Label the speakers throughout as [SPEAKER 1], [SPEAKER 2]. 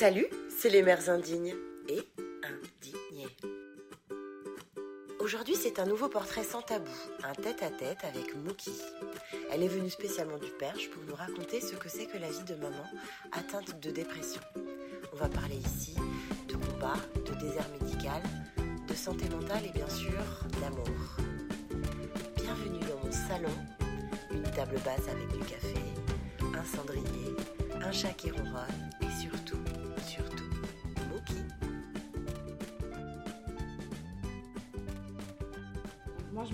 [SPEAKER 1] Salut, c'est les mères indignes et indignées. Aujourd'hui, c'est un nouveau portrait sans tabou, un tête-à-tête avec Mookie. Elle est venue spécialement du Perche pour nous raconter ce que c'est que la vie de maman atteinte de dépression. On va parler ici de combat, de désert médical, de santé mentale et bien sûr d'amour. Bienvenue dans mon salon, une table basse avec du café, un cendrier, un chat qui ronronne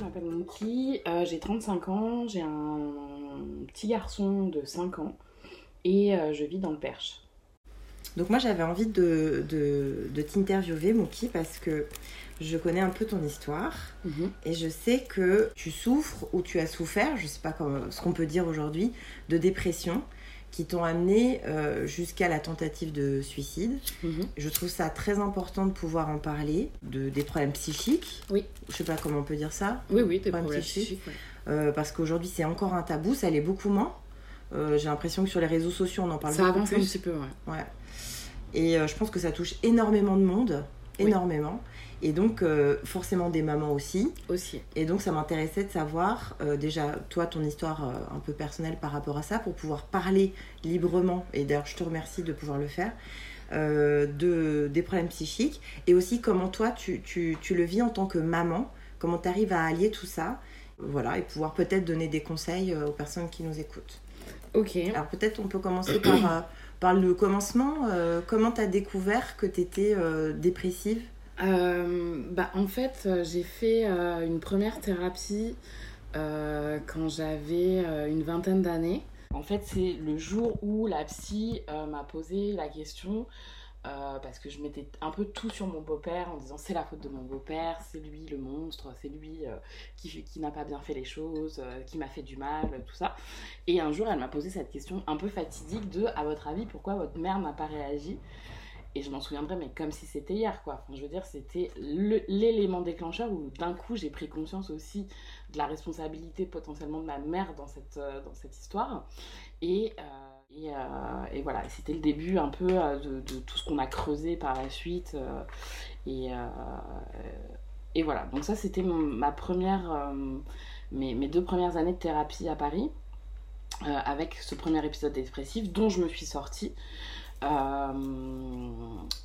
[SPEAKER 2] m'appelle Mookie, euh, j'ai 35 ans, j'ai un petit garçon de 5 ans et euh, je vis dans le Perche.
[SPEAKER 3] Donc moi j'avais envie de, de, de t'interviewer Mookie parce que je connais un peu ton histoire et je sais que tu souffres ou tu as souffert, je sais pas comment- ce qu'on peut dire aujourd'hui, de dépression qui t'ont amené euh, jusqu'à la tentative de suicide.
[SPEAKER 2] Mhm.
[SPEAKER 3] Je trouve ça très important de pouvoir en parler, de, des problèmes psychiques.
[SPEAKER 2] Oui.
[SPEAKER 3] Je sais pas comment on peut dire ça.
[SPEAKER 2] Oui, oui, des
[SPEAKER 3] Problème
[SPEAKER 2] problèmes
[SPEAKER 3] psychique.
[SPEAKER 2] psychiques. ouais.
[SPEAKER 3] Euh, parce qu'aujourd'hui c'est encore un tabou, ça l'est beaucoup moins. Euh, J'ai l'impression que sur les réseaux sociaux on en parle
[SPEAKER 2] Ça
[SPEAKER 3] beaucoup
[SPEAKER 2] avance un petit peu, ouais.
[SPEAKER 3] Ouais. Et je pense que ça touche énormément de monde,
[SPEAKER 2] Oui.
[SPEAKER 3] Et donc, euh, forcément des mamans aussi.
[SPEAKER 2] Aussi.
[SPEAKER 3] Et donc, ça m'intéressait de savoir, euh, déjà, toi, ton histoire euh, un peu personnelle par rapport à ça, pour pouvoir parler librement, et d'ailleurs, je te remercie de pouvoir le faire, de, des problèmes psychiques, et aussi comment toi, tu, tu, tu le vis en tant que maman, comment tu arrives à allier tout ça, voilà, et pouvoir peut-être donner des conseils aux personnes qui nous écoutent.
[SPEAKER 2] Ok.
[SPEAKER 3] Alors peut-être on peut commencer par, par le commencement. Comment tu as découvert que tu étais dépressive?
[SPEAKER 2] Euh, bah, en fait, euh, j'ai fait euh, une première thérapie euh, quand j'avais une vingtaine d'années. En fait, c'est le jour où la psy m'a posé la question. parce que je mettais un peu tout sur mon beau-père en disant c'est la faute de mon beau-père, c'est lui le monstre, c'est lui qui, qui n'a pas bien fait les choses, qui m'a fait du mal, tout ça. Et un jour, elle m'a posé cette question un peu fatidique de à votre avis, pourquoi votre mère n'a pas réagi? Et je m'en souviendrai, mais comme si c'était hier, quoi. Je veux dire, c'était l'élément déclencheur où d'un coup j'ai pris conscience aussi de la responsabilité potentiellement de ma mère dans cette, euh, dans cette histoire. Et, euh, euh, et voilà, c'était le début un peu de, de tout ce qu'on a creusé par la suite. et, et voilà, donc ça c'était ma première, mes, mes deux premières années de thérapie à Paris. avec ce premier épisode dépressif dont je me suis sortie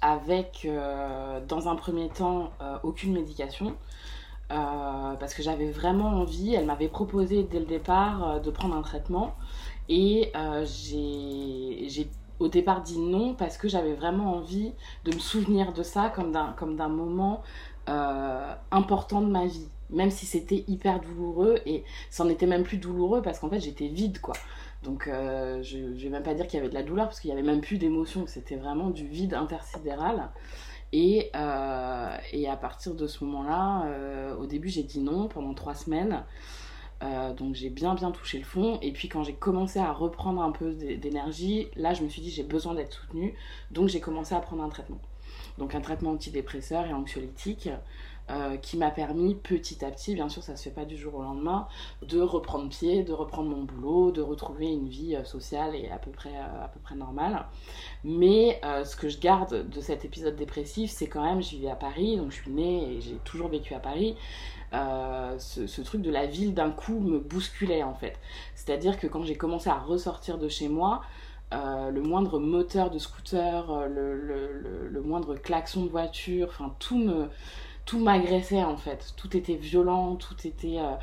[SPEAKER 2] avec euh, dans un premier temps euh, aucune médication euh, parce que j'avais vraiment envie, elle m'avait proposé dès le départ euh, de prendre un traitement. Et euh, j'ai au départ dit non parce que j'avais vraiment envie de me souvenir de ça comme d'un moment euh, important de ma vie. Même si c'était hyper douloureux et c'en était même plus douloureux parce qu'en fait j'étais vide quoi donc euh, je, je vais même pas dire qu'il y avait de la douleur parce qu'il y avait même plus d'émotion, c'était vraiment du vide intersidéral. Et, euh, et à partir de ce moment-là, euh, au début j'ai dit non pendant trois semaines. Donc j'ai bien bien touché le fond. Et puis quand j'ai commencé à reprendre un peu d'é- d'énergie, là je me suis dit j'ai besoin d'être soutenue. Donc j'ai commencé à prendre un traitement. Donc un traitement antidépresseur et anxiolytique euh, qui m'a permis petit à petit, bien sûr ça se fait pas du jour au lendemain, de reprendre pied, de reprendre mon boulot, de retrouver une vie euh, sociale et à peu près, euh, à peu près normale. Mais ce que je garde de cet épisode dépressif, c'est quand même, je vivais à Paris, donc je suis née et j'ai toujours vécu à Paris. Ce, truc de la ville d'un coup me bousculait en fait. C'est-à-dire que quand j'ai commencé à ressortir de chez moi, le moindre moteur de scooter, le moindre klaxon de voiture, enfin tout me tout m'agressait en fait. Tout était violent, tout était euh,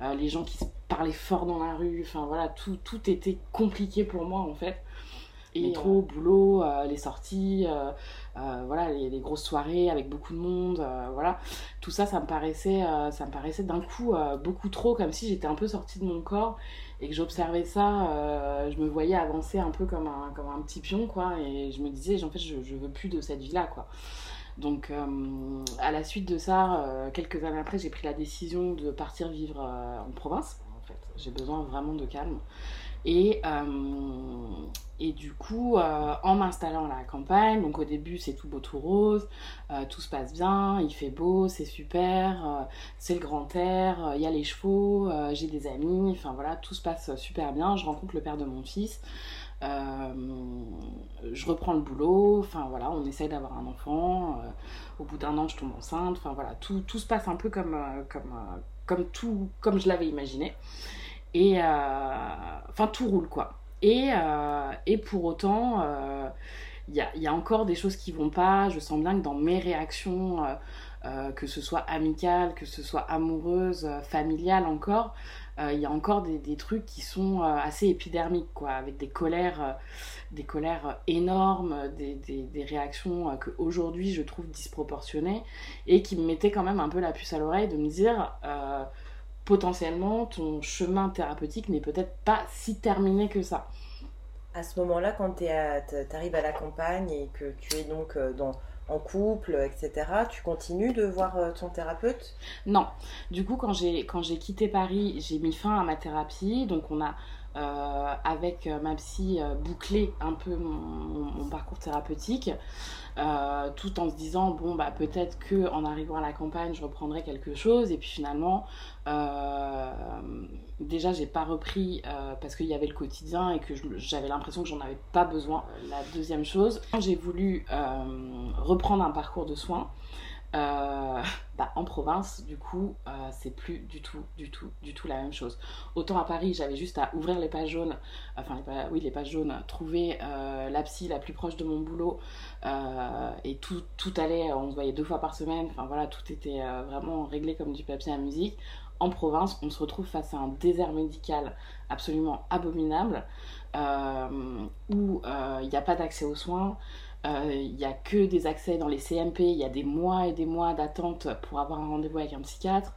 [SPEAKER 2] euh, les gens qui se parlaient fort dans la rue, enfin voilà, tout, tout était compliqué pour moi en fait. Et Métro, boulot, euh, les sorties, euh, euh, voilà, les, les grosses soirées avec beaucoup de monde, euh, voilà. Tout ça, ça me paraissait, euh, ça me paraissait d'un coup euh, beaucoup trop, comme si j'étais un peu sortie de mon corps et que j'observais ça, euh, je me voyais avancer un peu comme un, comme un petit pion, quoi, et je me disais, en fait, je, je veux plus de cette vie-là, quoi. Donc, euh, à la suite de ça, euh, quelques années après, j'ai pris la décision de partir vivre euh, en province. En fait, j'ai besoin vraiment de calme. Et, du coup, en m'installant à la campagne, donc au début c'est tout beau, tout rose, tout se passe bien, il fait beau, c'est super, c'est le grand air, il y a les chevaux, j'ai des amis, enfin voilà, tout se passe super bien. Je rencontre le père de mon fils, je reprends le boulot, enfin voilà, on essaye d'avoir un enfant. au bout d'un an, je tombe enceinte. Enfin voilà, tout, tout, se passe un peu comme, comme, comme, tout, comme je l'avais imaginé. Et enfin, tout roule quoi. Et, et pour autant, il y a, y, a, encore des choses qui vont pas. Je sens bien que dans mes réactions, euh, que ce soit amicale, que ce soit amoureuse, euh, familiale encore, euh, il y a encore des, trucs qui sont assez épidermiques, quoi, avec des colères, des colères énormes, des, des réactions que aujourd'hui je trouve disproportionnées et qui me mettaient quand même un peu la puce à l'oreille de me dire potentiellement ton chemin thérapeutique n'est peut-être pas si terminé que ça.
[SPEAKER 1] À ce moment-là, quand tu arrives à la campagne et que tu es donc dans en couple, etc. Tu continues de voir euh, ton thérapeute?
[SPEAKER 2] Non. Du coup, quand j'ai quand j'ai quitté Paris, j'ai mis fin à ma thérapie. Donc on a euh, avec euh, ma psy bouclé un peu mon, parcours thérapeutique. tout en se disant bon bah peut-être que en arrivant à la campagne je reprendrai quelque chose et puis finalement euh, déjà, j'ai pas repris euh, parce qu'il y avait le quotidien et que j'avais l'impression que j'en avais pas besoin. La deuxième chose, j'ai voulu euh, reprendre un parcours de soins. Bah, en province, du coup, c'est plus du tout, du tout, du tout la même chose. Autant à Paris, j'avais juste à ouvrir les pages jaunes, enfin, oui, les pages jaunes, trouver la psy la plus proche de mon boulot et tout, allait, on se voyait deux fois par semaine, enfin voilà, tout était vraiment réglé comme du papier à musique en province, on se retrouve face à un désert médical absolument abominable, euh, où euh, il n'y a pas d'accès aux soins, euh, il n'y a que des accès dans les CMP, il y a des mois et des mois d'attente pour avoir un rendez-vous avec un psychiatre.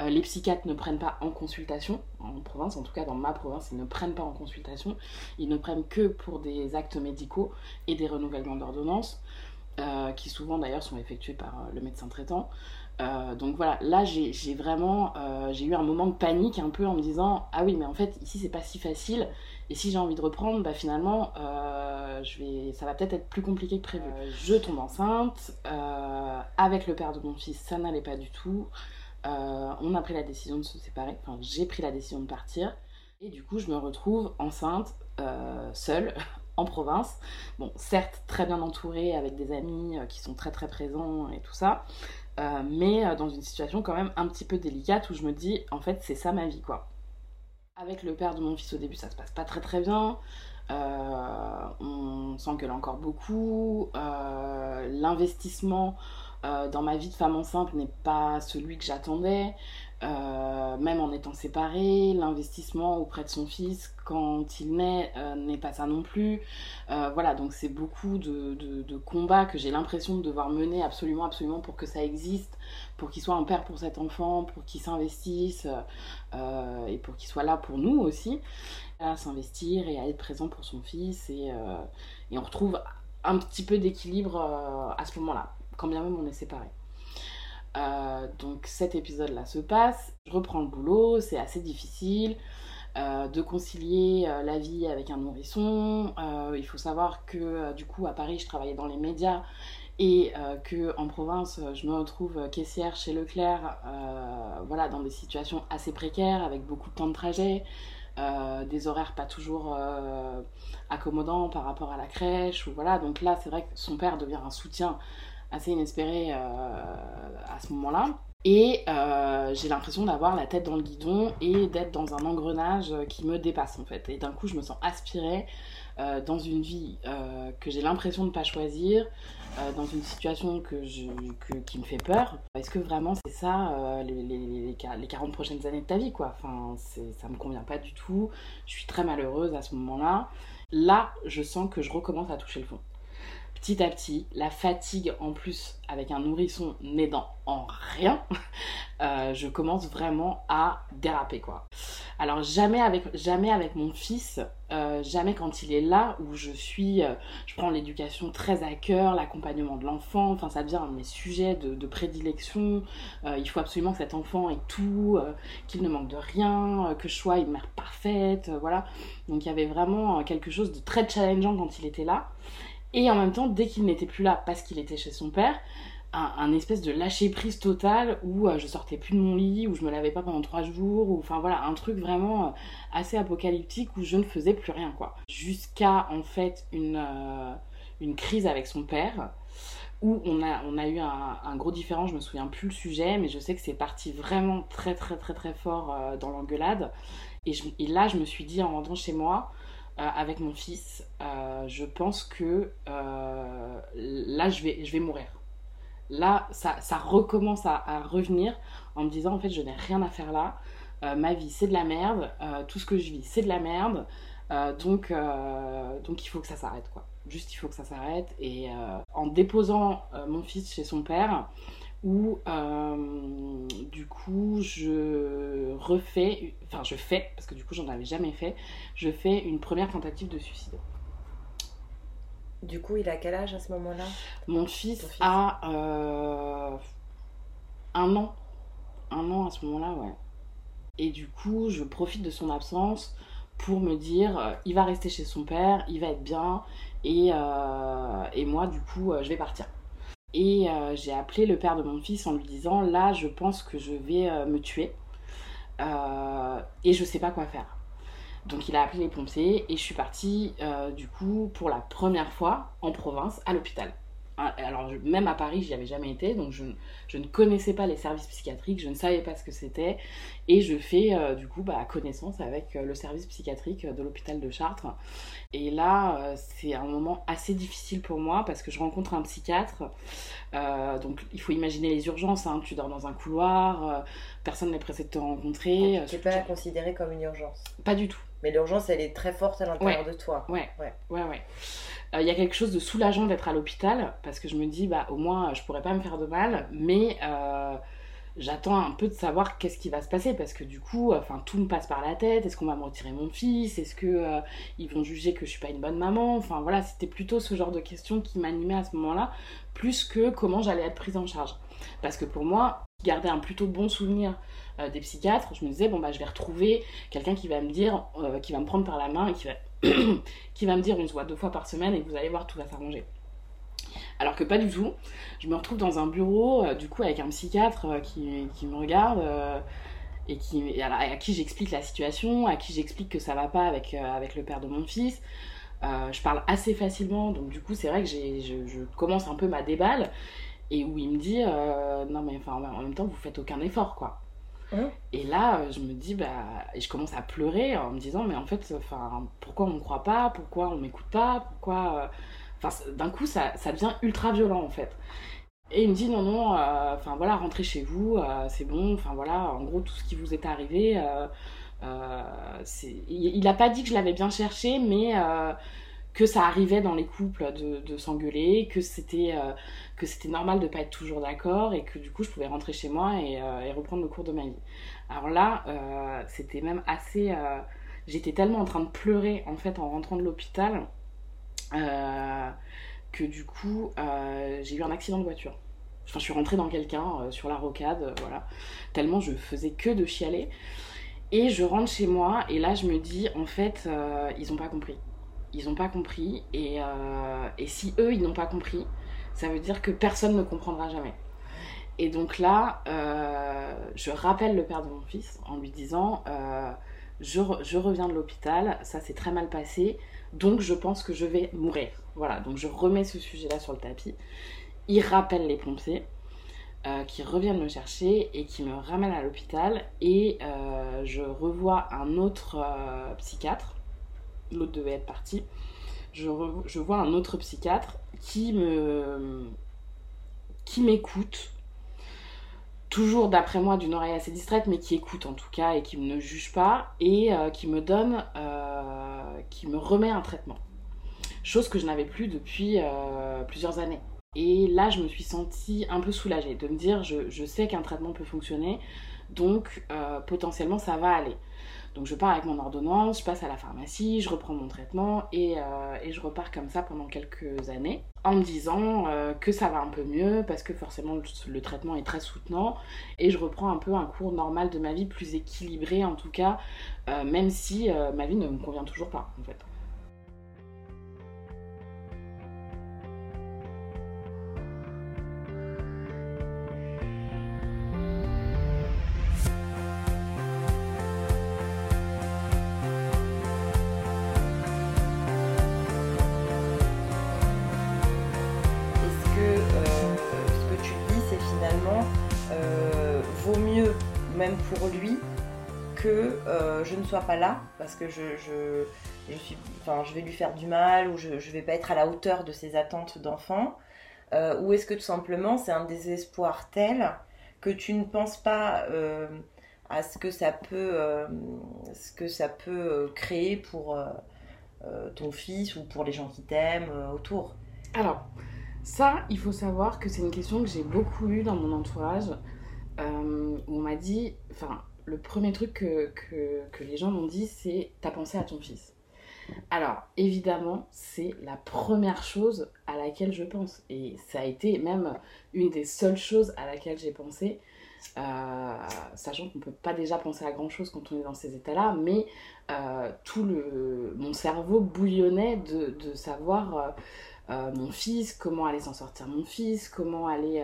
[SPEAKER 2] les psychiatres ne prennent pas en consultation, en province, en tout cas dans ma province, ils ne prennent pas en consultation, ils ne prennent que pour des actes médicaux et des renouvellements d'ordonnances, qui souvent d'ailleurs sont effectués par le médecin traitant. Euh, donc voilà, là j'ai vraiment euh, j'ai eu un moment de panique un peu en me disant ah oui mais en fait ici c'est pas si facile et si j'ai envie de reprendre bah finalement euh, je vais ça va peut-être être plus compliqué que prévu. je tombe enceinte avec le père de mon fils ça n'allait pas du tout. on a pris la décision de se séparer, enfin j'ai pris la décision de partir et du coup je me retrouve enceinte seule en province. Bon, certes, très bien entourée avec des amis qui sont très très présents et tout ça, euh, mais euh, dans une situation quand même un petit peu délicate où je me dis en fait c'est ça ma vie quoi. Avec le père de mon fils au début ça se passe pas très très bien, euh, on a encore beaucoup, l'investissement dans ma vie de femme enceinte n'est pas celui que j'attendais. Euh, même en étant séparé, l'investissement auprès de son fils quand il naît euh, n'est pas ça non plus. Euh, voilà, donc c'est beaucoup de, de, combats que j'ai l'impression de devoir mener absolument, absolument pour que ça existe, pour qu'il soit un père pour cet enfant, pour qu'il s'investisse et pour qu'il soit là pour nous aussi, à s'investir et à être présent pour son fils. Et, et on retrouve un petit peu d'équilibre à ce moment-là, quand bien même on est séparés. Euh, donc cet épisode-là se passe, je reprends le boulot, c'est assez difficile euh, de concilier euh, la vie avec un nourrisson. il faut savoir que du coup à Paris je travaillais dans les médias et que en province je me retrouve caissière chez Leclerc, voilà dans des situations assez précaires avec beaucoup de temps de trajet. des horaires pas toujours accommodants par rapport à la crèche voilà donc là c'est vrai que son père devient un soutien assez inespéré euh, à ce moment-là. Et euh, j'ai l'impression d'avoir la tête dans le guidon et d'être dans un engrenage qui me dépasse en fait. Et d'un coup, je me sens aspirée euh, dans une vie que j'ai l'impression de ne pas choisir, dans une situation que qui me fait peur. Est-ce que vraiment c'est ça les, les, les, 40 prochaines années de ta vie quoi? Enfin, ça me convient pas du tout. Je suis très malheureuse à ce moment-là. Là, je sens que je recommence à toucher le fond petit à petit, la fatigue en plus avec un nourrisson n'aidant en rien, euh, je commence vraiment à déraper quoi. Alors jamais avec, jamais avec mon fils, euh, jamais quand il est là où je suis, euh, je prends l'éducation très à cœur, l'accompagnement de l'enfant, enfin ça devient un de mes sujets de, prédilection. il faut absolument que cet enfant ait tout, qu'il ne manque de rien, que je sois une mère parfaite, voilà. Donc il y avait vraiment quelque chose de très challengeant quand il était là. Et en même temps, dès qu'il n'était plus là parce qu'il était chez son père, un, espèce de lâcher prise total où je sortais plus de mon lit, où je me lavais pas pendant trois jours, ou enfin voilà, un truc vraiment assez apocalyptique où je ne faisais plus rien quoi. Jusqu'à en fait une, une crise avec son père où on a, on a eu un, gros différent, je me souviens plus le sujet, mais je sais que c'est parti vraiment très très très très fort dans l'engueulade. Et, là, je me suis dit en rentrant chez moi, avec mon fils, je pense que là, je vais, je vais mourir là, ça, recommence à, revenir en me disant, en fait, je n'ai rien à faire là. Euh, ma vie, c'est de la merde. Euh, tout ce que je vis, c'est de la merde. Euh, donc, donc, il faut que ça s'arrête, quoi. Juste, il faut que ça s'arrête. Et en déposant mon fils chez son père, où du coup je refais, enfin je fais, parce que du coup j'en avais jamais fait, je fais une première tentative de suicide.
[SPEAKER 1] Du coup, il a quel âge à ce moment-là?
[SPEAKER 2] Mon fils, a euh, un an. Un an à ce moment-là, ouais. Et du coup, je profite de son absence pour me dire, euh, il va rester chez son père, il va être bien, et, euh, et moi, du coup, je vais partir. Et j'ai appelé le père de mon fils en lui disant, là, je pense que je vais me tuer, et je sais pas quoi faire. Donc il a appelé les pompiers et je suis partie euh, du coup pour la première fois en province à l'hôpital. Hein, alors même à Paris, j'y avais jamais été, donc je, ne connaissais pas les services psychiatriques, je ne savais pas ce que c'était, et je fais euh, du coup bah, connaissance avec euh, le service psychiatrique de l'hôpital de Chartres. Et là, c'est un moment assez difficile pour moi parce que je rencontre un psychiatre. donc il faut imaginer les urgences, hein. tu dors dans un couloir, personne n'est pressé de te rencontrer.
[SPEAKER 1] Tu n'es pas considéré comme une urgence?
[SPEAKER 2] Pas du tout.
[SPEAKER 1] Mais l'urgence, elle est très forte à l'intérieur de toi.
[SPEAKER 2] Ouais, ouais, ouais. ouais. Il euh, y a quelque chose de soulageant d'être à l'hôpital parce que je me dis, bah au moins, je pourrais pas me faire de mal, mais euh, j'attends un peu de savoir qu'est-ce qui va se passer parce que du coup, enfin, tout me passe par la tête. Est-ce qu'on va me retirer mon fils? Est-ce que euh, ils vont juger que je suis pas une bonne maman? Enfin voilà, c'était plutôt ce genre de questions qui m'animaient à ce moment-là, plus que comment j'allais être prise en charge. Parce que pour moi, garder un plutôt bon souvenir euh, des psychiatres, je me disais, bon, bah, je vais retrouver quelqu'un qui va me dire, euh, qui va me prendre par la main et qui va, qui va me dire, on se voit deux fois par semaine et vous allez voir, tout va s'arranger. Alors que pas du tout. Je me retrouve dans un bureau, euh, du coup, avec un psychiatre qui, me regarde et, qui, à qui j'explique la situation, à qui j'explique que ça va pas avec, avec le père de mon fils. je parle assez facilement, donc du coup, c'est vrai que je, commence un peu ma déballe et où il me dit non mais enfin en même temps vous faites aucun effort quoi. Et là, euh, je me dis, bah, et je commence à pleurer en me disant, mais en fait, enfin, pourquoi on ne croit pas? Pourquoi on m'écoute pas? Pourquoi euh, Enfin, d'un coup, ça, ça, devient ultra violent en fait. Et il me dit, non, non, euh, enfin voilà, rentrez chez vous, c'est bon, enfin voilà, en gros, tout ce qui vous est arrivé, il n'a pas dit que je l'avais bien cherché, mais que ça arrivait dans les couples de, de s'engueuler, que c'était que c'était normal de pas être toujours d'accord et que du coup je pouvais rentrer chez moi et, euh, reprendre le cours de ma vie. Alors là, euh, c'était même assez. Euh, j'étais tellement en train de pleurer en fait en rentrant de l'hôpital que du coup j'ai eu un accident de voiture. Enfin, je suis rentrée dans quelqu'un sur la rocade, voilà. Tellement je faisais que de chialer. Et je rentre chez moi et là je me dis en fait ils ont pas compris. Ils ont pas compris et, et si eux ils n'ont pas compris, ça veut dire que personne ne comprendra jamais. Et donc là, euh, je rappelle le père de mon fils en lui disant euh, je, je, reviens de l'hôpital, ça s'est très mal passé, donc je pense que je vais mourir. Voilà, donc je remets ce sujet-là sur le tapis. Il rappelle les pompiers euh, qui reviennent me chercher et qui me ramènent à l'hôpital. Et je revois un autre psychiatre, l'autre devait être parti. Je, vois un autre psychiatre qui me qui m'écoute. Toujours d'après moi d'une oreille assez distraite mais qui écoute en tout cas et qui ne juge pas et euh, qui me donne euh, qui me remet un traitement. Chose que je n'avais plus depuis euh, plusieurs années. Et là je me suis sentie un peu soulagée de me dire je sais qu'un traitement peut fonctionner donc potentiellement ça va aller donc je pars avec mon ordonnance, je passe à la pharmacie, je reprends mon traitement et, euh, je repars comme ça pendant quelques années en me disant euh, que ça va un peu mieux parce que forcément le, traitement est très soutenant et je reprends un peu un cours normal de ma vie plus équilibré en tout cas euh, même si ma vie ne me convient toujours pas en fait.
[SPEAKER 3] Pas là parce que je, je, suis, enfin, je vais lui faire du mal ou je ne vais pas être à la hauteur de ses attentes d'enfant Ou est-ce que tout simplement c'est un désespoir tel que tu ne penses pas à ce que ça peut, ce que ça peut créer pour ton fils ou pour les gens qui t'aiment autour?
[SPEAKER 2] Alors, ça, il faut savoir que c'est une question que j'ai beaucoup eue dans mon entourage. Euh, on m'a dit, enfin, le premier truc que, les gens m'ont dit, c'est T'as pensé à ton fils alors, évidemment, c'est la première chose à laquelle je pense. Et ça a été même une des seules choses à laquelle j'ai pensé, euh, sachant qu'on ne peut pas déjà penser à grand-chose quand on est dans ces états-là, mais euh, tout le, mon cerveau bouillonnait de, savoir euh, mon fils, comment aller s'en sortir mon fils, comment euh,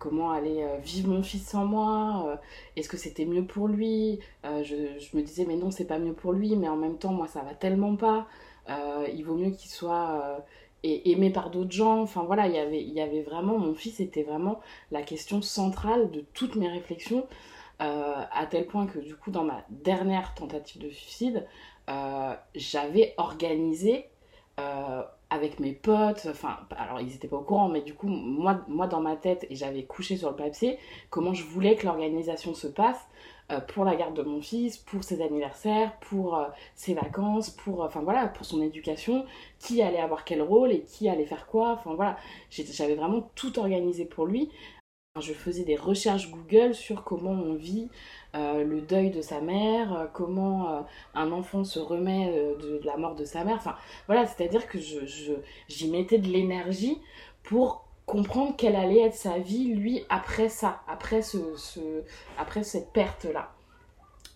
[SPEAKER 2] comment aller euh, vivre mon fils sans moi, est-ce que c'était mieux pour lui je, je, me disais mais non c'est pas mieux pour lui, mais en même temps moi ça va tellement pas, il vaut mieux qu'il soit aimé par d'autres gens, enfin voilà, il y avait, il y avait vraiment, mon fils était vraiment la question centrale de toutes mes réflexions, à tel point que du coup dans ma dernière tentative de suicide, j'avais organisé avec mes potes, enfin, alors ils n'étaient pas au courant, mais du coup, moi, moi dans ma tête, et j'avais couché sur le papier comment je voulais que l'organisation se passe euh, pour la garde de mon fils, pour ses anniversaires, pour euh, ses vacances, pour, enfin voilà, pour son éducation, qui allait avoir quel rôle et qui allait faire quoi, enfin voilà, j'avais vraiment tout organisé pour lui. Je faisais des recherches Google sur comment on vit euh, le deuil de sa mère, euh, comment euh, un enfant se remet de, la mort de sa mère. Enfin, voilà, c'est-à-dire que je, j'y mettais de l'énergie pour comprendre quelle allait être sa vie, lui, après ça, après, ce, après cette perte-là.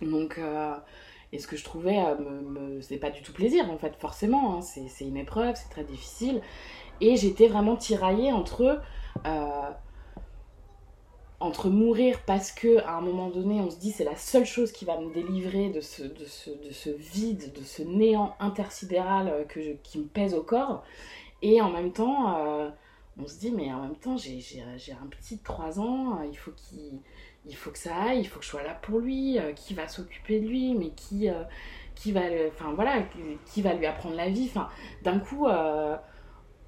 [SPEAKER 2] Donc, et ce que je trouvais, me, c'est pas du tout plaisir, en fait, forcément. Hein. c'est, une épreuve, c'est très difficile. Et j'étais vraiment tiraillée entre entre mourir parce que à un moment donné on se dit c'est la seule chose qui va me délivrer de ce, de ce, de ce vide, de ce néant intersidéral euh, que qui me pèse au corps, et en même temps euh, on se dit mais en même temps j'ai un petit de 3 ans, euh, il faut qu'il il faut que ça aille, il faut que je sois là pour lui, qui va s'occuper de lui, mais qui, qui va enfin voilà, qui va lui apprendre la vie, enfin d'un coup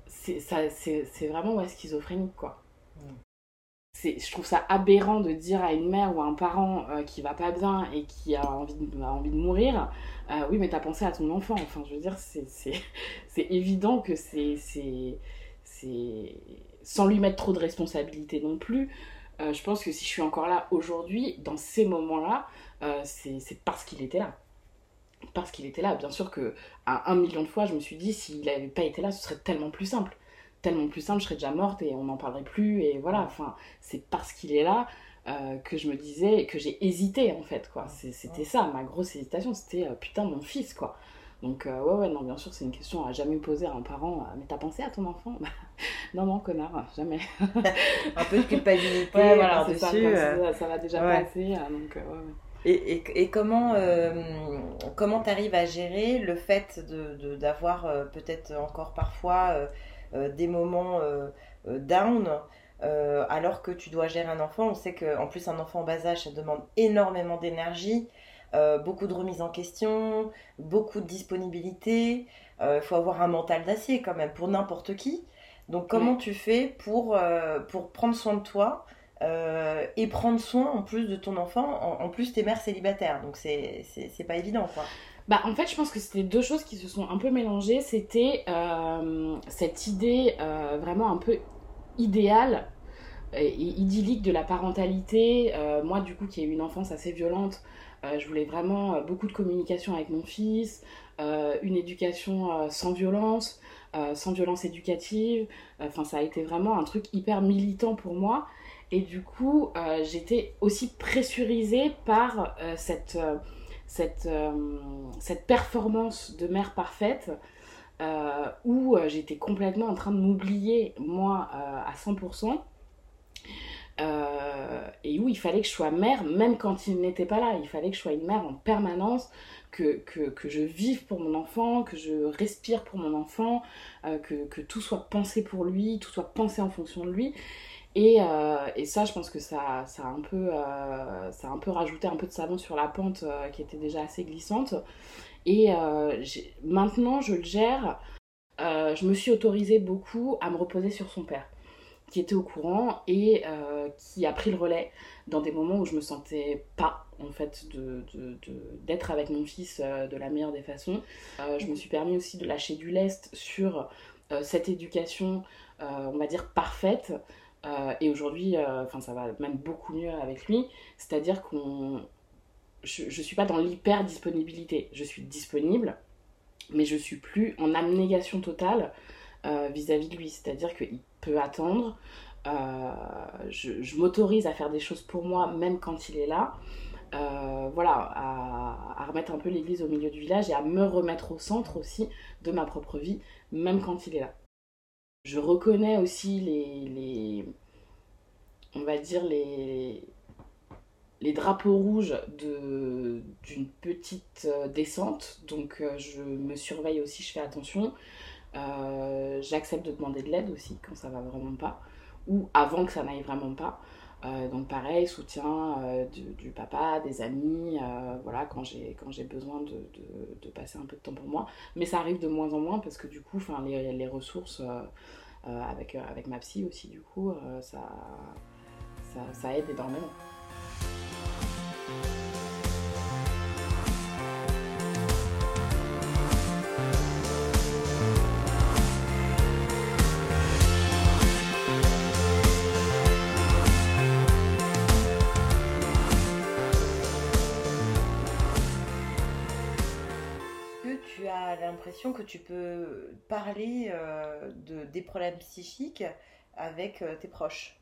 [SPEAKER 2] c'est vraiment ouais, schizophrénique quoi je trouve ça aberrant de dire à une mère ou à un parent euh, qui va pas bien et qui a envie de, envie de mourir, euh, oui mais t'as pensé à ton enfant. Enfin je veux dire c'est évident que c'est sans lui mettre trop de responsabilité non plus. Euh, je pense que si je suis encore là aujourd'hui, dans ces moments-là, c'est parce qu'il était là. Parce qu'il était là. Bien sûr que à un million de fois, je me suis dit s'il n'avait pas été là, ce serait tellement plus simple tellement plus simple, je serais déjà morte et on n'en parlerait plus. Et voilà, enfin, c'est parce qu'il est là euh, que je me disais, que j'ai hésité en fait, quoi. C'était ça, ma grosse hésitation, c'était euh, putain, mon fils, quoi. Donc, euh, ouais, ouais, non, bien sûr, c'est une question à jamais poser à un parent. mais t'as pensé à ton enfant? Non, non, connard, jamais.
[SPEAKER 3] un peu de culpabilité
[SPEAKER 2] ouais, voilà, dessus. Ça, ça, va déjà passer. donc, ouais, ouais.
[SPEAKER 3] Et, et, et, comment comment t'arrives à gérer le fait de d'avoir peut-être encore parfois des moments euh, euh, down. alors que tu dois gérer un enfant, on sait qu'en plus un enfant en bas âge, ça demande énormément d'énergie, beaucoup de remise en question, beaucoup de disponibilité. Il faut avoir un mental d'acier quand même pour n'importe qui. Donc comment tu fais pour, pour prendre soin de toi et prendre soin en plus de ton enfant En, en plus, t'es mère célibataire, donc c'est pas évident quoi.
[SPEAKER 2] Bah, en fait, je pense que c'était deux choses qui se sont un peu mélangées. C'était euh, cette idée euh, vraiment un peu idéale et idyllique de la parentalité. Euh, moi, du coup, qui ai eu une enfance assez violente, je voulais vraiment beaucoup de communication avec mon fils, une éducation sans violence, sans violence éducative. Enfin, ça a été vraiment un truc hyper militant pour moi. Et du coup, j'étais aussi pressurisée par cette cette, euh, cette performance de mère parfaite euh, où euh, j'étais complètement en train de m'oublier, moi, à 100%. et où il fallait que je sois mère, même quand il n'était pas là. Il fallait que je sois une mère en permanence, que, que, que je vive pour mon enfant, que je respire pour mon enfant, que, que, tout soit pensé pour lui, tout soit pensé en fonction de lui. Et, et ça, je pense que ça, ça, a un peu, ça a un peu rajouté un peu de savon sur la pente qui était déjà assez glissante. Et maintenant, je le gère euh, je me suis autorisée beaucoup à me reposer sur son père, qui était au courant et euh, qui a pris le relais dans des moments où je me sentais pas en fait d'être avec mon fils euh, de la meilleure des façons. je me suis permis aussi de lâcher du lest sur cette éducation, on va dire parfaite. Et aujourd'hui, enfin ça va même beaucoup mieux avec lui. C'est-à-dire qu'on, je, je suis pas dans l'hyper disponibilité. Je suis disponible, mais je suis plus en abnégation totale euh, vis-à-vis de lui. C'est-à-dire qu'il peut attendre. Euh, je, m'autorise à faire des choses pour moi, même quand il est là. Euh, voilà, à, remettre un peu l'église au milieu du village et à me remettre au centre aussi de ma propre vie, même quand il est là. Je reconnais aussi les, les on va dire les, les drapeaux rouges d'une petite euh, descente. Donc euh, je me surveille aussi, je fais attention. Euh, j'accepte de demander de l'aide aussi quand ça va vraiment pas. Ou avant que ça n'aille vraiment pas. Donc pareil, soutien du, papa, des amis, voilà, quand j'ai besoin de, passer un peu de temps pour moi. Mais ça arrive de moins en moins parce que du coup, les, les ressources avec, avec ma psy aussi, du coup, ça, ça aide énormément.
[SPEAKER 3] Que tu peux parler euh, de, des problèmes psychiques avec euh, tes proches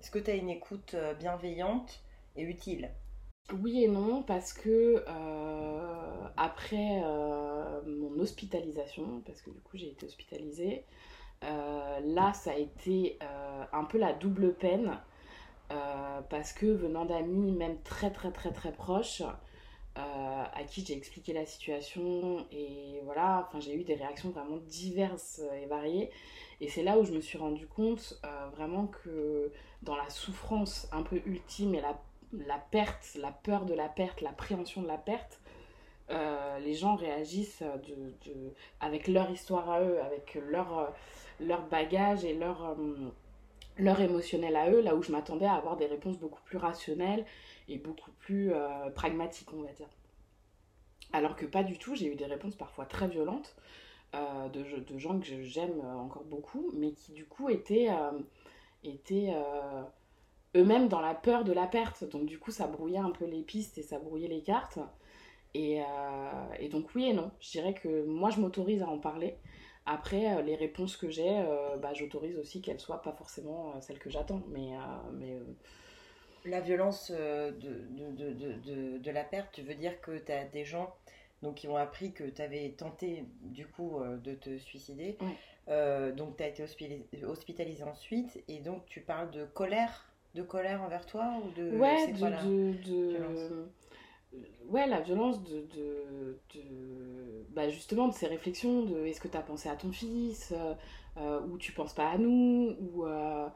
[SPEAKER 3] Est-ce que tu as une écoute euh, bienveillante et utile?
[SPEAKER 2] Oui et non, parce que après mon hospitalisation, parce que du coup j'ai été hospitalisée, là ça a été un peu la double peine. parce que venant d'amis même très très très très proches, euh, à qui j'ai expliqué la situation et voilà, enfin j'ai eu des réactions vraiment diverses et variées. Et c'est là où je me suis rendu compte euh, vraiment que dans la souffrance un peu ultime et la, la, perte, la peur de la perte, l'appréhension de la perte, euh, les gens réagissent de, de, avec leur histoire à eux, avec leur, leur bagage et leur, leur émotionnel à eux, là où je m'attendais à avoir des réponses beaucoup plus rationnelles et beaucoup plus euh, pragmatique, on va dire. Alors que pas du tout, j'ai eu des réponses parfois très violentes euh, de, de, gens que j'aime encore beaucoup, mais qui du coup étaient, euh, étaient eux-mêmes dans la peur de la perte. Donc du coup, ça brouillait un peu les pistes et ça brouillait les cartes. Et, et donc oui et non, je dirais que moi je m'autorise à en parler. Après, les réponses que j'ai, bah, j'autorise aussi qu'elles soient pas forcément celles que j'attends. Mais, mais
[SPEAKER 3] la violence euh, de, de, la perte, tu veux dire que tu as des gens donc, qui ont appris que tu avais tenté du coup euh, de te suicider. Euh, donc tu as été hospitalisé, ensuite et donc tu parles de colère, de colère envers toi ou de
[SPEAKER 2] ouais, de, ouais la violence de, de, bah justement de ces réflexions de est-ce que tu as pensé à ton fils ou tu penses pas à nous ou euh,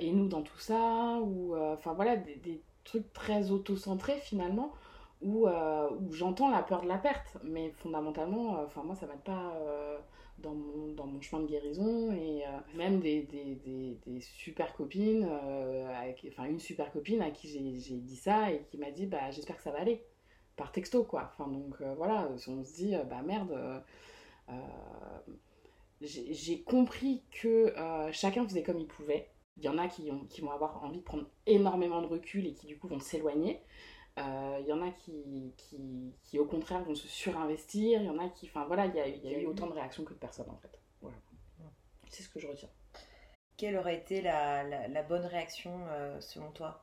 [SPEAKER 2] et nous dans tout ça, ou euh, enfin voilà, des, trucs très auto-centrés finalement, où, euh, où j'entends la peur de la perte, mais fondamentalement, enfin moi ça m'aide pas dans mon, dans, mon, chemin de guérison et même des, des, des, super copines, enfin une super copine à qui j'ai dit ça et qui m'a dit bah j'espère que ça va aller par texto quoi. Enfin donc voilà, on se dit bah merde. j'ai compris que chacun faisait comme il pouvait il y en a qui, ont, qui vont avoir envie de prendre énormément de recul et qui du coup vont s'éloigner. Euh, il y en a qui, qui, qui, au contraire vont se surinvestir. Il y en a qui... Enfin voilà, il y a, il y a eu autant de réactions que de personnes en fait. Voilà. C'est ce que je retiens.
[SPEAKER 3] Quelle aurait été la, la, bonne réaction euh, selon toi?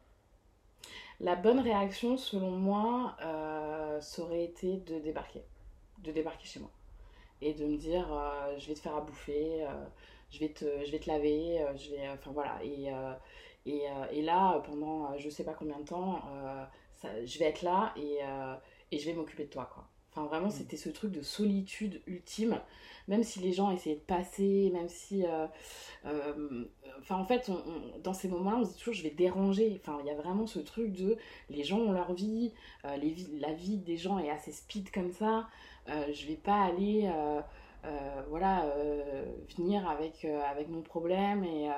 [SPEAKER 2] La bonne réaction selon moi, euh, ça aurait été de débarquer. De débarquer chez moi. Et de me dire, je vais te faire à bouffer je vais te, je vais te laver, euh, je vais, enfin voilà. Et, euh, Et, et là, pendant je sais pas combien de temps, ça, je vais être là et, et je vais m'occuper de toi, quoi. Enfin, vraiment, mm. c'était ce truc de solitude ultime. Même si les gens essayaient de passer, même si. Euh, euh, enfin, en fait, dans ces moments-là, on se dit toujours je vais déranger. Enfin, il y a vraiment ce truc de. Les gens ont leur vie, euh, les la vie des gens est assez speed comme ça. je vais pas aller. Voilà, venir avec, avec mon problème et,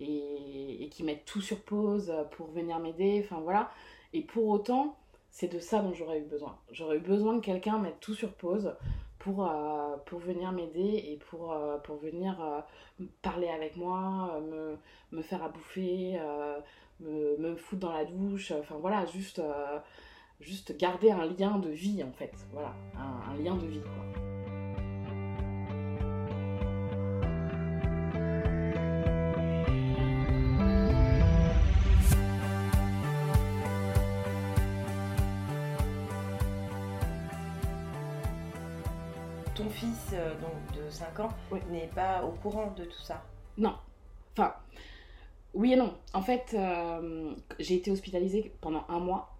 [SPEAKER 2] et, qui mettent tout sur pause pour venir m'aider. Enfin, voilà. Et pour autant c'est de ça dont j'aurais eu besoin. J'aurais eu besoin de quelqu'un mettre tout sur pause pour, euh, venir m'aider et pour, euh, venir euh, parler avec moi, me, faire à bouffer, me, me, foutre dans la douche, enfin voilà, juste, garder un lien de vie en fait. Voilà, un, lien de vie.
[SPEAKER 3] Euh, donc de 5 ans n'est pas au courant de tout ça
[SPEAKER 2] Non. Enfin, oui et non. En fait, euh, j'ai été hospitalisée pendant un mois.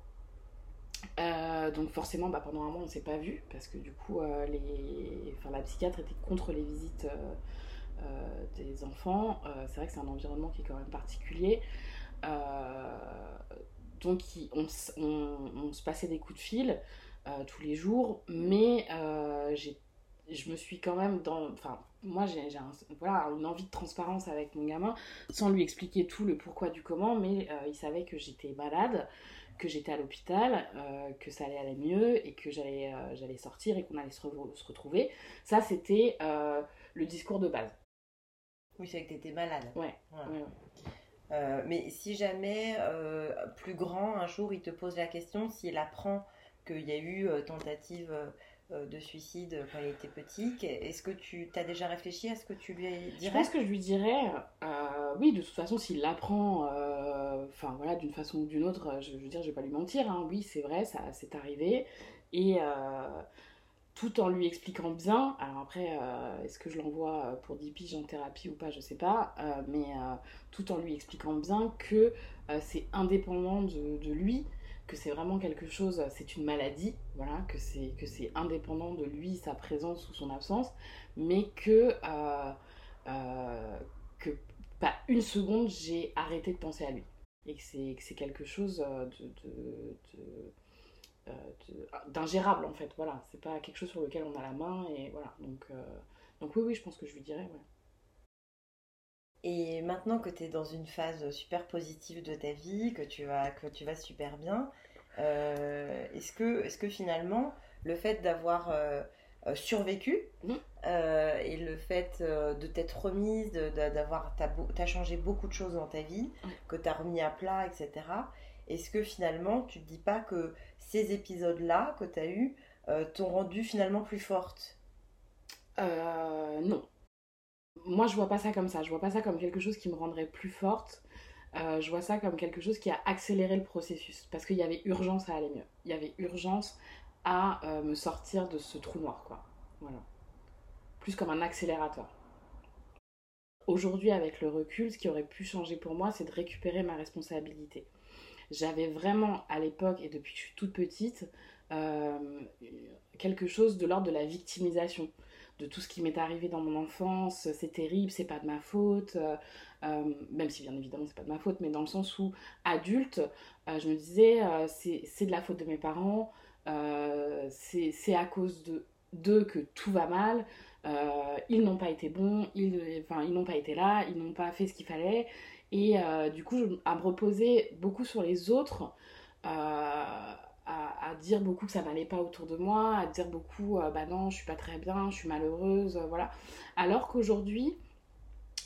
[SPEAKER 2] Euh, donc forcément, bah, pendant un mois, on ne s'est pas vu parce que du coup, les... enfin, la psychiatre était contre les visites des enfants. c'est vrai que c'est un environnement qui est quand même particulier. donc on, on, se passait des coups de fil tous les jours, mais j'ai je me suis quand même dans. Enfin, moi, j'ai voilà, une envie de transparence avec mon gamin, sans lui expliquer tout le pourquoi du comment, mais euh, il savait que j'étais malade, que j'étais à l'hôpital, euh, que ça allait aller mieux et que j'allais euh, sortir et qu'on allait se, se, retrouver. Ça, c'était le discours de base.
[SPEAKER 3] Oui, c'est que tu étais malade.
[SPEAKER 2] Ouais.
[SPEAKER 3] mais si jamais, plus grand, un jour, il te pose la question, s'il apprend qu'il y a eu tentative de suicide quand il était petit. Est-ce que tu as déjà réfléchi à ce que tu lui dirais?
[SPEAKER 2] Je pense que je lui dirais, euh, oui, de toute façon, s'il l'apprend, euh, enfin voilà, d'une façon ou d'une autre, je, veux dire, je vais pas lui mentir, hein. oui, c'est vrai, ça c'est arrivé, et tout en lui expliquant bien, alors après, est-ce que je l'envoie pour 10 piges en thérapie ou pas, je sais pas, mais tout en lui expliquant bien que c'est indépendant de lui, que c'est vraiment quelque chose, c'est une maladie, voilà, que c'est que c'est indépendant de lui, sa présence ou son absence, mais que euh, euh, que pas une seconde j'ai arrêté de penser à lui. Et que c'est c'est quelque chose de, d'ingérable en fait, voilà, c'est pas quelque chose sur lequel on a la main et voilà, donc euh, donc oui oui, je pense que je lui dirais ouais.
[SPEAKER 3] Et maintenant que tu es dans une phase super positive de ta vie, que tu vas, que tu vas super bien, euh, est-ce que, est que finalement, le fait d'avoir euh, euh, survécu mmh. et le fait de t'être remise, d'avoir, t'as changé beaucoup de choses dans ta vie, mmh. que tu as remis à plat, etc. Est-ce que finalement, tu te dis pas que ces épisodes-là que tu as eus t'ont rendu finalement plus forte?
[SPEAKER 2] Non moi, je vois pas ça comme ça. Je vois pas ça comme quelque chose qui me rendrait plus forte. Euh, je vois ça comme quelque chose qui a accéléré le processus. Parce qu'il y avait urgence à aller mieux. Il y avait urgence à euh, me sortir de ce trou noir, quoi. Voilà. Plus comme un accélérateur. Aujourd'hui, avec le recul, ce qui aurait pu changer pour moi, c'est de récupérer ma responsabilité. J'avais vraiment, à l'époque, et depuis que je suis toute petite, euh, quelque chose de l'ordre de la victimisation de tout ce qui m'est arrivé dans mon enfance, c'est terrible, c'est pas de ma faute, euh, euh, même si bien évidemment c'est pas de ma faute, mais dans le sens où adulte, euh, je me disais c'est de la faute de mes parents, c'est à cause de d'eux que tout va mal, ils n'ont pas été bons, ils n'ont pas été là, ils n'ont pas fait ce qu'il fallait, et du coup à me reposer beaucoup sur les autres à, dire beaucoup que ça n'allait pas autour de moi, à dire beaucoup euh, bah non, je suis pas très bien, je suis malheureuse, euh, voilà. Alors qu'aujourd'hui,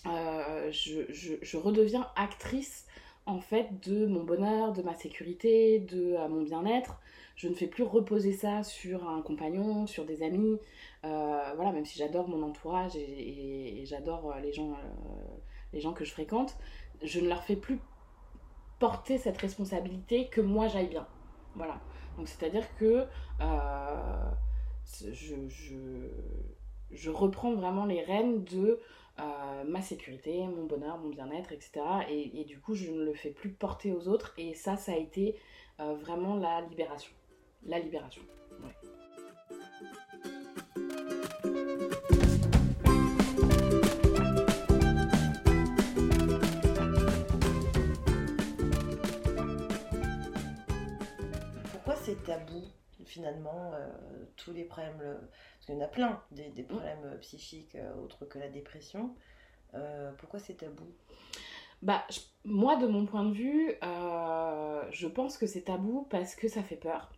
[SPEAKER 2] euh, je, redeviens actrice en fait de mon bonheur, de ma sécurité, de mon bien-être. Je ne fais plus reposer ça sur un compagnon, sur des amis. voilà, même si j'adore mon entourage et, j'adore les gens, les gens que je fréquente, je ne leur fais plus porter cette responsabilité que moi j'aille bien. Voilà. Donc c'est-à-dire que euh, je, reprends vraiment les rênes de ma sécurité, mon bonheur, mon bien-être, etc. Et, et, du coup, je ne le fais plus porter aux autres. Et ça, ça a été vraiment la libération. La libération.
[SPEAKER 3] Tabou finalement euh, tous les problèmes, parce qu'il y en a plein, des, des problèmes euh, psychiques euh, autres que la dépression. pourquoi c'est tabou?
[SPEAKER 2] Bah, moi, de mon point de vue, je pense que c'est tabou parce que ça fait peur.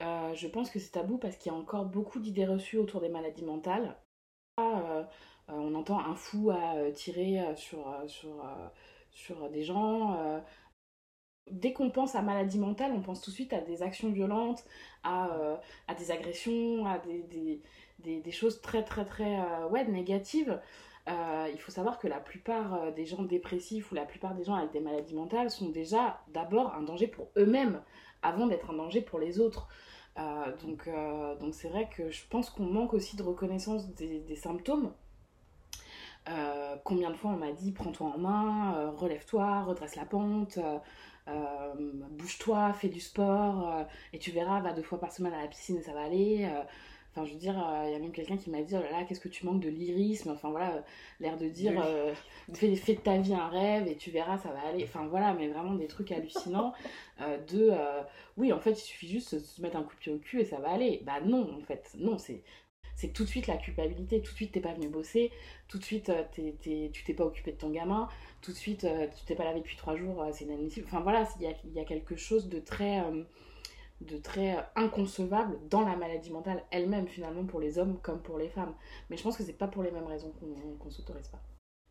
[SPEAKER 2] je pense que c'est tabou parce qu'il y a encore beaucoup d'idées reçues autour des maladies mentales. on entend un fou à tirer sur, sur, sur des gens, Dès qu'on pense à maladie mentale, on pense tout de suite à des actions violentes, à, euh, des agressions, à des, choses très très très euh, ouais, négatives. Euh, il faut savoir que la plupart des gens dépressifs ou la plupart des gens avec des maladies mentales sont déjà d'abord un danger pour eux-mêmes avant d'être un danger pour les autres. donc donc c'est vrai que je pense qu'on manque aussi de reconnaissance des, symptômes. combien de fois on m'a dit prends-toi en main, relève-toi, redresse la pente, bouge-toi, fais du sport, euh, et tu verras, va deux fois par semaine à la piscine et ça va aller. Euh. Enfin, je veux dire, il y a même quelqu'un qui m'a dit, oh là là, qu'est-ce que tu manques de lyrisme Enfin, voilà, l'air de dire, fais, de ta vie un rêve et tu verras, ça va aller. Enfin, voilà, mais vraiment des trucs hallucinants. de, oui, en fait, il suffit juste de se mettre un coup de pied au cul et ça va aller. Bah non, en fait, non, c'est c'est tout de suite la culpabilité, tout de suite t'es pas venu bosser, tout de suite tu t'es pas occupé de ton gamin, tout de suite, euh, tu t'es pas lavé depuis trois jours, euh, c'est inadmissible. Enfin voilà, il y a, y a, quelque chose de très, euh, de très inconcevable dans la maladie mentale elle-même, finalement, pour les hommes comme pour les femmes. Mais je pense que c'est pas pour les mêmes raisons qu'on s'autorise pas.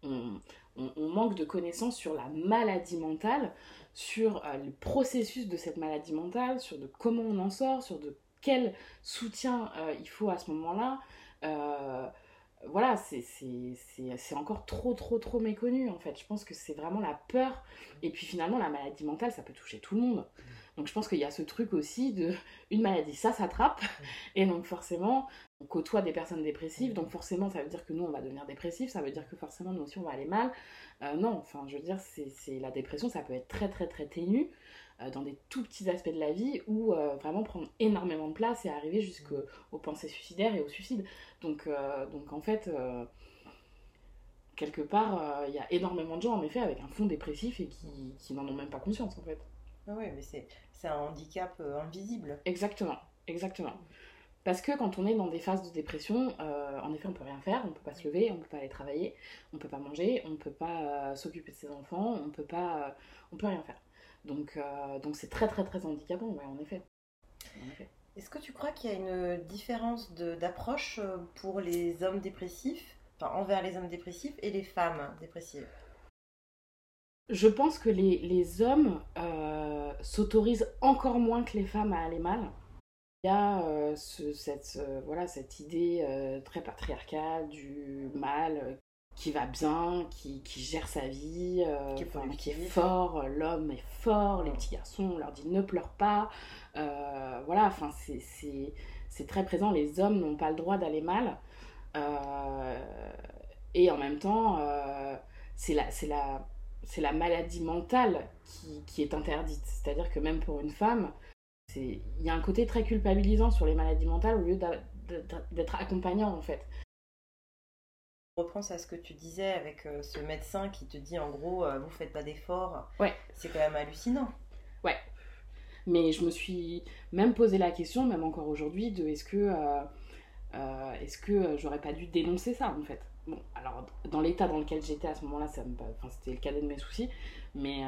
[SPEAKER 2] On, on, manque de connaissances sur la maladie mentale, sur le processus de cette maladie mentale, sur de comment on en sort, sur de quel soutien il faut à ce moment-là voilà, c'est encore trop, trop, trop méconnu en fait. Je pense que c'est vraiment la peur. Et puis finalement, la maladie mentale, ça peut toucher tout le monde. Donc je pense qu'il y a ce truc aussi de une maladie, ça s'attrape. Et donc forcément, on côtoie des personnes dépressives. Donc forcément, ça veut dire que nous, on va devenir dépressif. Ça veut dire que forcément, nous aussi, on va aller mal. Euh, non, enfin, je veux dire, c'est la dépression, ça peut être très, très, très ténu. Euh, dans des tout petits aspects de la vie ou euh, vraiment prendre énormément de place et arriver jusqu'aux pensées suicidaires et au suicide. Donc, euh, donc en fait, quelque part, il y a énormément de gens en effet avec un fond dépressif et qui, qui n'en ont même pas conscience en fait.
[SPEAKER 3] Ah oui, mais c'est un handicap invisible.
[SPEAKER 2] Exactement, exactement. Parce que quand on est dans des phases de dépression, en effet, on peut rien faire, on peut pas se lever, on peut pas aller travailler, on peut pas manger, on peut pas s'occuper de ses enfants, on peut pas, on peut rien faire. Donc, euh, donc c'est très très très handicapant, ouais, en effet.
[SPEAKER 3] Est-ce que tu crois qu'il y a une différence d'approche euh, pour les hommes dépressifs, enfin envers les hommes dépressifs et les femmes dépressives?
[SPEAKER 2] Je pense que les, les hommes euh, s'autorisent encore moins que les femmes à aller mal. Il y a ce, cette, voilà, cette idée très patriarcale du mal qui va bien, qui, qui gère sa vie, euh, qui, est, fort, l'homme est fort, les petits garçons, on leur dit ne pleure pas. Euh, voilà, enfin, c'est très présent. Les hommes n'ont pas le droit d'aller mal. Euh, et en même temps, c'est la, la, la maladie mentale qui, qui est interdite. C'est-à-dire que même pour une femme, il y a un côté très culpabilisant sur les maladies mentales au lieu d'être accompagnant en fait
[SPEAKER 3] reprends à ce que tu disais avec euh, ce médecin qui te dit en gros euh, vous faites pas d'efforts. Ouais. C'est quand même hallucinant.
[SPEAKER 2] Ouais. Mais je me suis même posé la question, même encore aujourd'hui, de est-ce que euh, est-ce que j'aurais pas dû dénoncer ça en fait? Bon, alors dans l'état dans lequel j'étais à ce moment-là, ça enfin, c'était le cadet de mes soucis, mais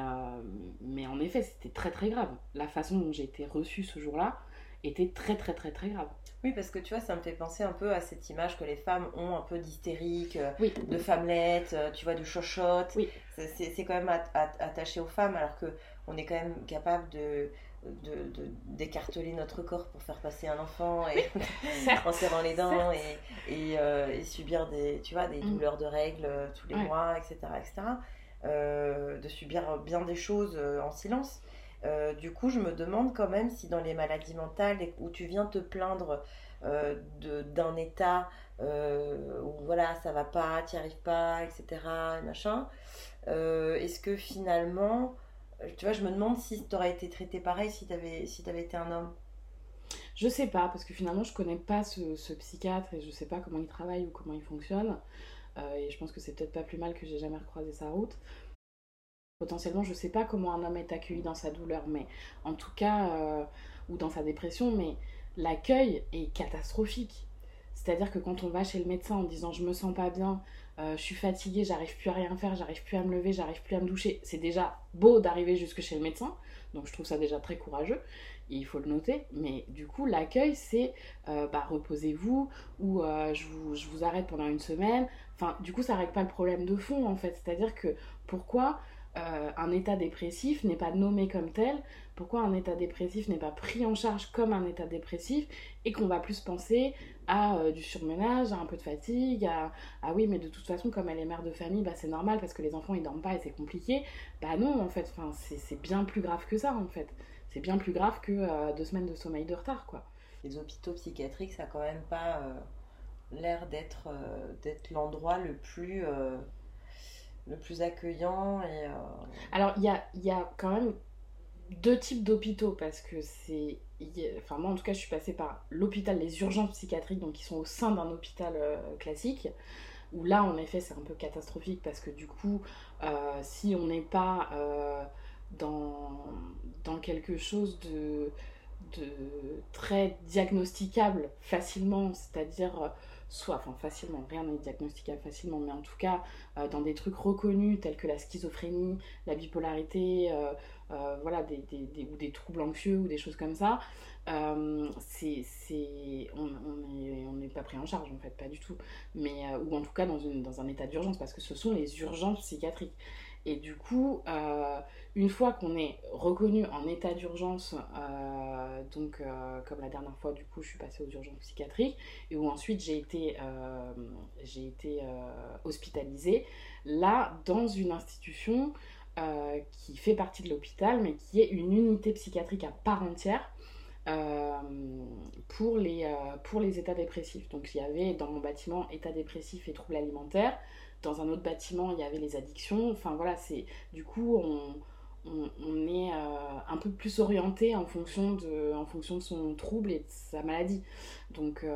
[SPEAKER 2] mais en effet c'était très très grave. La façon dont j'ai été reçue ce jour-là était très très très très grave.
[SPEAKER 3] Oui, parce que tu vois, ça me fait penser un peu à cette image que les femmes ont un peu d'hystérique, euh, de femmelettes, euh, tu vois, de chochotte. Oui. C'est quand même attaché aux femmes, alors que on est quand même capable de d'écarteler de, notre corps pour faire passer un enfant et en serrant les dents et, euh, et, subir des tu vois des mm. douleurs de règles tous les mois etc etc de subir bien des choses en silence euh, du coup, je me demande quand même si dans les maladies mentales où tu viens te plaindre d'un état où voilà, ça va pas, tu n'y arrives pas, etc. Machin. Est-ce que finalement, tu vois, je me demande si tu aurais été traité pareil si tu avais, si été un homme.
[SPEAKER 2] Je sais pas, parce que finalement, je connais pas ce, psychiatre et je sais pas comment il travaille ou comment il fonctionne. Euh, et je pense que c'est peut-être pas plus mal que j'ai jamais recroisé sa route. Potentiellement, je sais pas comment un homme est accueilli dans sa douleur, mais en tout cas, euh, ou dans sa dépression, mais l'accueil est catastrophique. C'est-à-dire que quand on va chez le médecin en disant je me sens pas bien, euh, je suis fatiguée, j'arrive plus à rien faire, j'arrive plus à me lever, j'arrive plus à me doucher, c'est déjà beau d'arriver jusque chez le médecin, donc je trouve ça déjà très courageux il faut le noter, mais du coup l'accueil c'est euh, bah, reposez-vous ou euh, je, vous, arrête pendant une semaine. Enfin, du coup ça règle pas le problème de fond en fait, c'est-à-dire que pourquoi euh, un état dépressif n'est pas nommé comme tel, pourquoi un état dépressif n'est pas pris en charge comme un état dépressif et qu'on va plus penser à du surmenage, à un peu de fatigue, à ah oui mais de toute façon comme elle est mère de famille, bah, c'est normal parce que les enfants ils dorment pas et c'est compliqué. Bah non en fait, c'est bien plus grave que ça en fait c'est bien plus grave que euh, deux semaines de sommeil de retard, quoi.
[SPEAKER 3] Les hôpitaux psychiatriques, ça n'a quand même pas euh, l'air euh, d'être l'endroit le plus le plus accueillant et.
[SPEAKER 2] Alors il y a, y a quand même deux types d'hôpitaux parce que c'est enfin moi en tout cas je suis passée par l'hôpital les urgences psychiatriques donc qui sont au sein d'un hôpital classique où là en effet c'est un peu catastrophique parce que du coup si on n'est pas dans, dans quelque chose de, de très diagnosticable facilement, c'est-à-dire euh, soit, facilement, rien n'est diagnosticable facilement, mais en tout cas euh, dans des trucs reconnus tels que la schizophrénie, la bipolarité, euh, voilà, des, des, ou des troubles anxieux ou des choses comme ça, on n'est pas pris en charge en fait, pas du tout, mais, ou en tout cas dans un état d'urgence, parce que ce sont les urgences psychiatriques. Et du coup, euh, une fois qu'on est reconnu en état d'urgence, euh, donc euh, comme la dernière fois, du coup, je suis passée aux urgences psychiatriques, et où ensuite j'ai été, été hospitalisée, là, dans une institution qui fait partie de l'hôpital, mais qui est une unité psychiatrique à part entière. pour, les, pour les états dépressifs. Donc il y avait dans mon bâtiment état dépressif et troubles alimentaires, dans un autre bâtiment, il y avait les addictions. Enfin voilà, c'est du coup, on, on, est euh, un peu plus orienté en fonction, de, en fonction de son trouble et de sa maladie. Donc, euh,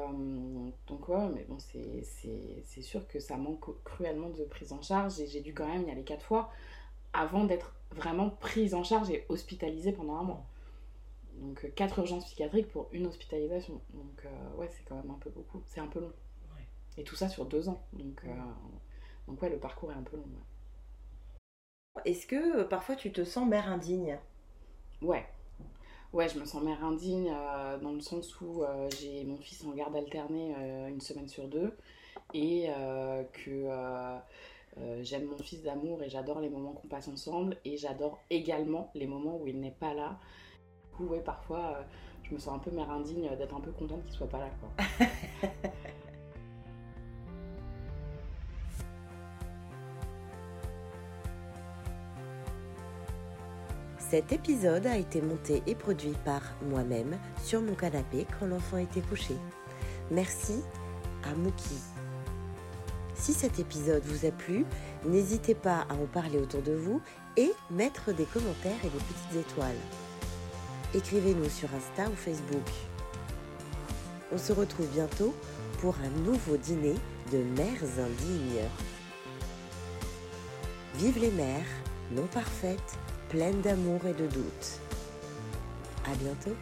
[SPEAKER 2] donc ouais, mais bon, c'est sûr que ça manque cruellement de prise en charge et j'ai dû quand même y aller quatre fois avant d'être vraiment prise en charge et hospitalisée pendant un mois. Donc euh, quatre urgences psychiatriques pour une hospitalisation. Donc ouais, c'est quand même un peu beaucoup. C'est un peu long. Et tout ça sur deux ans. Donc donc ouais, le parcours est un peu long.
[SPEAKER 3] Est-ce que euh, parfois tu te sens mère indigne?
[SPEAKER 2] Ouais. Ouais, je me sens mère indigne euh, dans le sens où euh, j'ai mon fils en garde alternée une semaine sur deux et que j'aime mon fils d'amour et j'adore les moments qu'on passe ensemble et j'adore également les moments où il n'est pas là. Du coup, ouais, parfois je me sens un peu mère indigne d'être un peu contente qu'il soit pas là. Quoi.
[SPEAKER 1] Cet épisode a été monté et produit par moi-même sur mon canapé quand l'enfant était couché. Merci à Mookie. Si cet épisode vous a plu, n'hésitez pas à en parler autour de vous et mettre des commentaires et des petites étoiles. Écrivez-nous sur Insta ou Facebook. On se retrouve bientôt pour un nouveau dîner de mères indignes. Vive les mères, non parfaites, pleine d'amour et de doute. À bientôt!